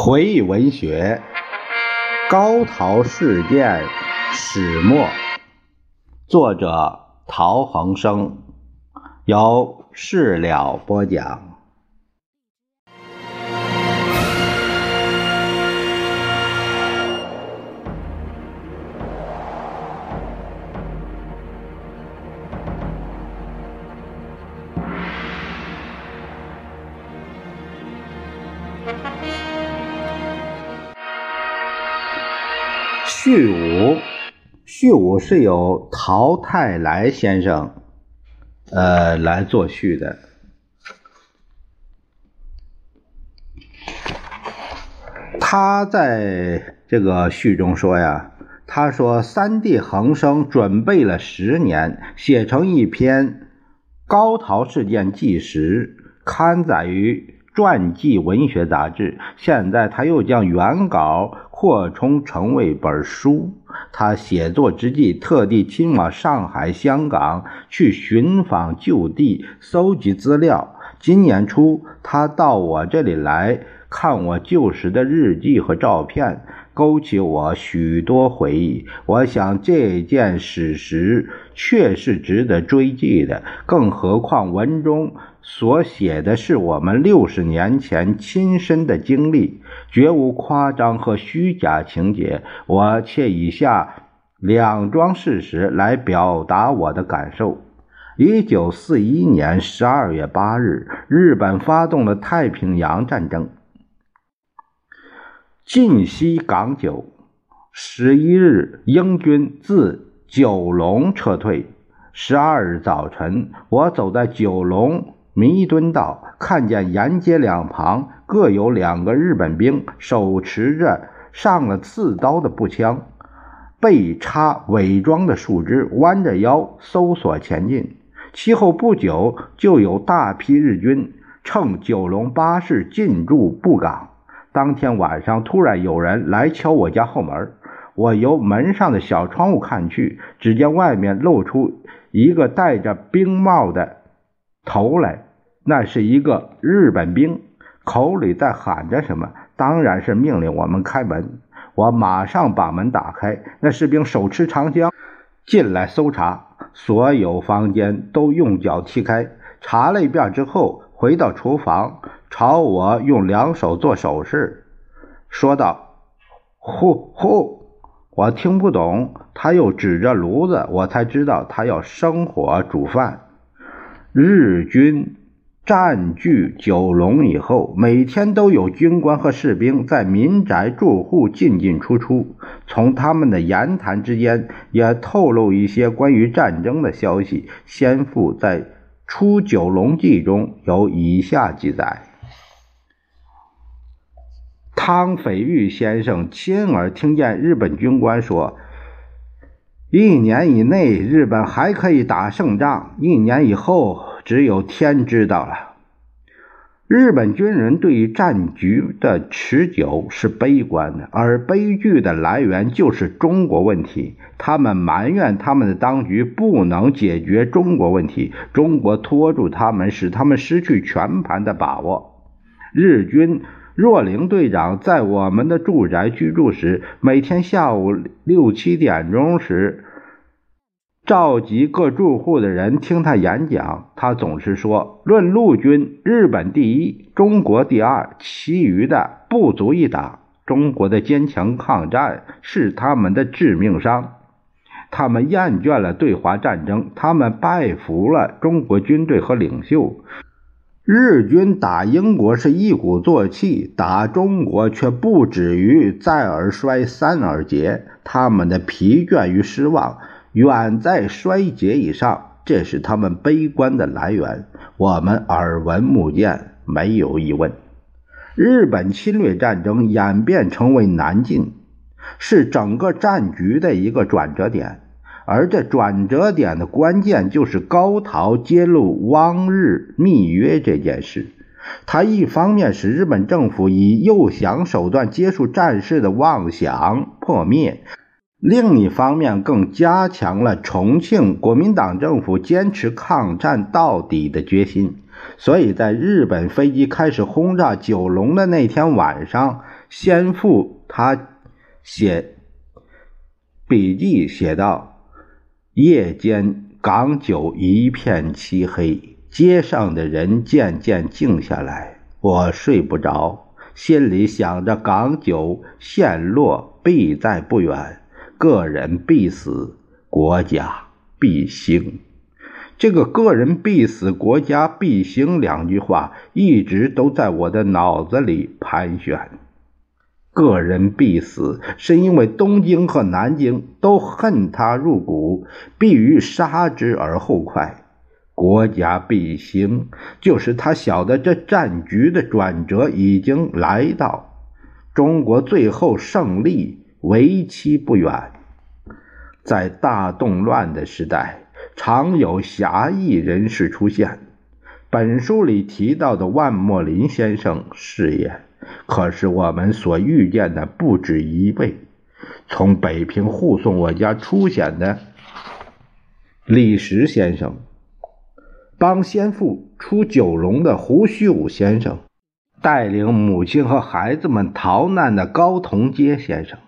回忆文学《高陶事件始末》，作者陶恒生，由事了播讲。序五，序五是由陶泰来先生，呃，来作序的。他在这个序中说呀，他说三弟恒生准备了十年，写成一篇高陶事件纪实，刊载于。传记文学杂志，现在他又将原稿扩充成为本书。他写作之际，特地亲往上海、香港去寻访旧地，搜集资料。今年初，他到我这里来看我旧时的日记和照片，勾起我许多回忆。我想这件史实确是值得追记的，更何况文中。所写的是我们六十年前亲身的经历，绝无夸张和虚假情节。我且以下两桩事实来表达我的感受：一九四一年十二月八日，日本发动了太平洋战争，晋西港九。十一日，英军自九龙撤退。十二日早晨，我走在九龙。弥敦道看见沿街两旁各有两个日本兵，手持着上了刺刀的步枪，背插伪装的树枝，弯着腰搜索前进。其后不久，就有大批日军乘九龙巴士进驻布港。当天晚上，突然有人来敲我家后门，我由门上的小窗户看去，只见外面露出一个戴着兵帽的头来。那是一个日本兵，口里在喊着什么，当然是命令我们开门。我马上把门打开，那士兵手持长枪进来搜查，所有房间都用脚踢开，查了一遍之后，回到厨房，朝我用两手做手势，说道：“呼呼！”我听不懂，他又指着炉子，我才知道他要生火煮饭。日军。占据九龙以后，每天都有军官和士兵在民宅住户进进出出。从他们的言谈之间，也透露一些关于战争的消息。先父在《出九龙记》中有以下记载：汤斐玉先生亲耳听见日本军官说，一年以内日本还可以打胜仗，一年以后。只有天知道了。日本军人对于战局的持久是悲观的，而悲剧的来源就是中国问题。他们埋怨他们的当局不能解决中国问题，中国拖住他们，使他们失去全盘的把握。日军若灵队长在我们的住宅居住时，每天下午六七点钟时。召集各住户的人听他演讲，他总是说：“论陆军，日本第一，中国第二，其余的不足一打。中国的坚强抗战是他们的致命伤。他们厌倦了对华战争，他们拜服了中国军队和领袖。日军打英国是一鼓作气，打中国却不止于再而衰，三而竭。他们的疲倦与失望。”远在衰竭以上，这是他们悲观的来源。我们耳闻目见，没有疑问。日本侵略战争演变成为南进，是整个战局的一个转折点。而这转折点的关键就是高陶揭露汪日密约这件事。他一方面使日本政府以诱降手段结束战事的妄想破灭。另一方面，更加强了重庆国民党政府坚持抗战到底的决心。所以在日本飞机开始轰炸九龙的那天晚上，先父他写笔记写道：“夜间港九一片漆黑，街上的人渐渐静下来，我睡不着，心里想着港九陷落必在不远，个人必死，国家必兴。”这个“个人必死，国家必兴”两句话一直都在我的脑子里盘旋。个人必死，是因为东京和南京都恨他入骨，必于杀之而后快；国家必兴，就是他晓得这战局的转折已经来到，中国最后胜利为期不远。在大动乱的时代。常有侠义人士出现，本书里提到的万墨林先生是也。可是我们所遇见的不止一位。从北平护送我家出险的李石先生，帮先父出九龙的胡须武先生，带领母亲和孩子们逃难的高同阶先生，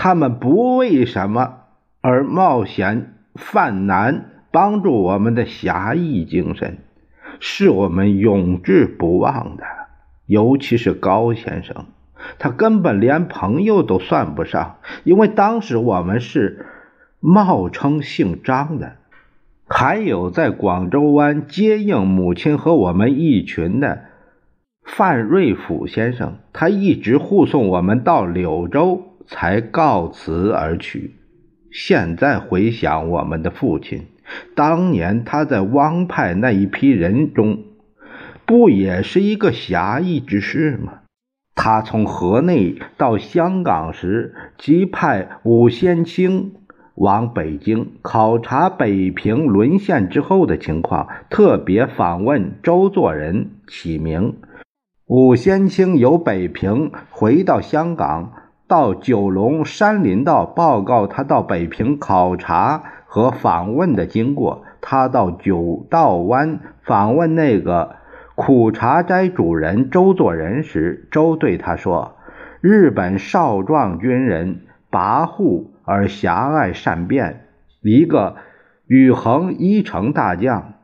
他们不为什么而冒险犯难。帮助我们的侠义精神，是我们永志不忘的。尤其是高先生，他根本连朋友都算不上，因为当时我们是冒称姓张的。还有在广州湾接应母亲和我们一群的范瑞甫先生，他一直护送我们到柳州，才告辞而去。现在回想我们的父亲。当年他在汪派那一批人中，不也是一个侠义之士吗？他从河内到香港时，即派武先清往北京考察北平沦陷之后的情况，特别访问周作人，起名。武先清由北平回到香港，到九龙山林道报告他到北平考察。和访问的经过，他到九道湾访问那个苦茶斋主人周作人时，周对他说：“日本少壮军人跋扈而狭隘善变，一个宇恒一城大将，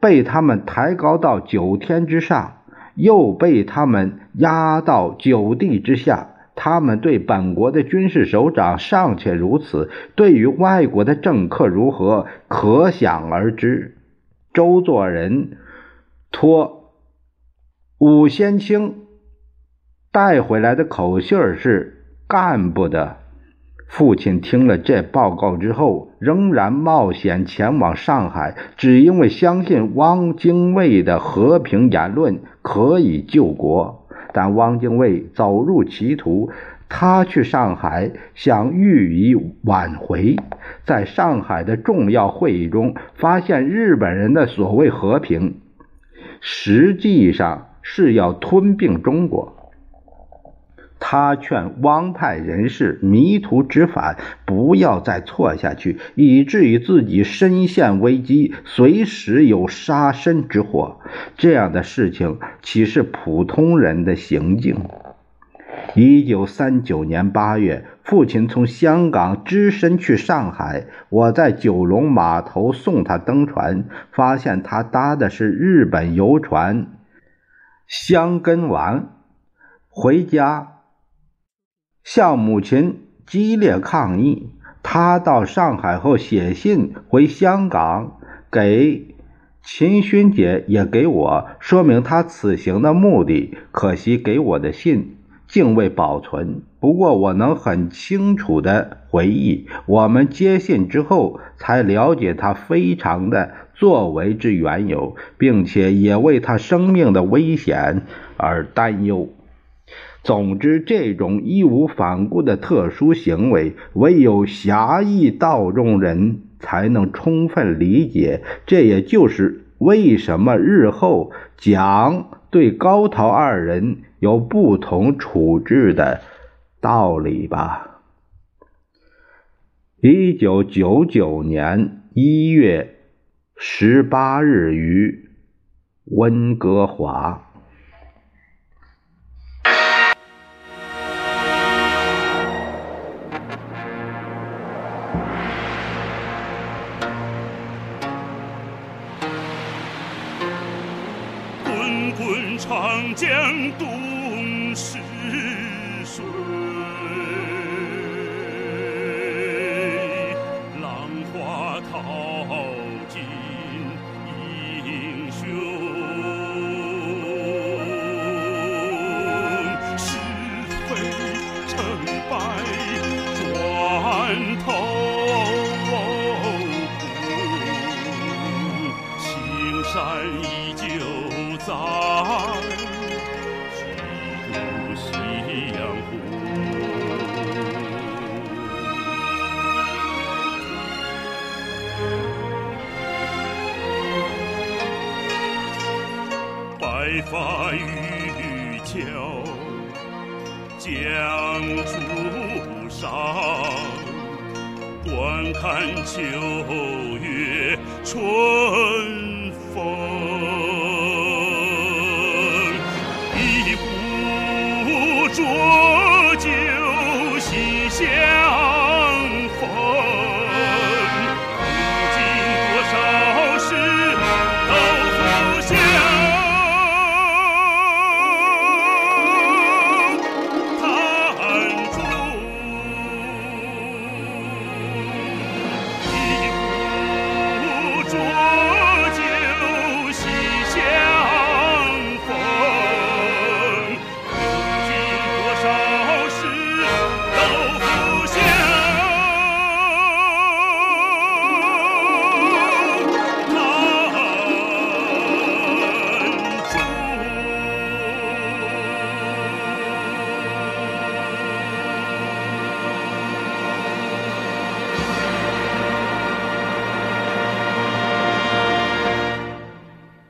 被他们抬高到九天之上，又被他们压到九地之下。”他们对本国的军事首长尚且如此，对于外国的政客如何，可想而知。周作人托武先清带回来的口信儿是干部的。父亲听了这报告之后，仍然冒险前往上海，只因为相信汪精卫的和平言论可以救国。但汪精卫走入歧途，他去上海想予以挽回。在上海的重要会议中，发现日本人的所谓和平，实际上是要吞并中国。他劝汪派人士迷途知返，不要再错下去，以至于自己身陷危机，随时有杀身之祸。这样的事情岂是普通人的行径？一九三九年八月，父亲从香港只身去上海，我在九龙码头送他登船，发现他搭的是日本游船“香根丸”，回家。向母亲激烈抗议。他到上海后写信回香港，给秦勋杰也给我说明他此行的目的。可惜给我的信竟未保存。不过我能很清楚地回忆，我们接信之后才了解他非常的作为之缘由，并且也为他生命的危险而担忧。总之，这种义无反顾的特殊行为，唯有侠义道中人才能充分理解。这也就是为什么日后蒋对高陶二人有不同处置的道理吧。一九九九年一月十八日于温哥华。东逝水，浪花淘尽英雄。是非成败转头空，青山依旧在，发渔樵江渚上，观看秋月春。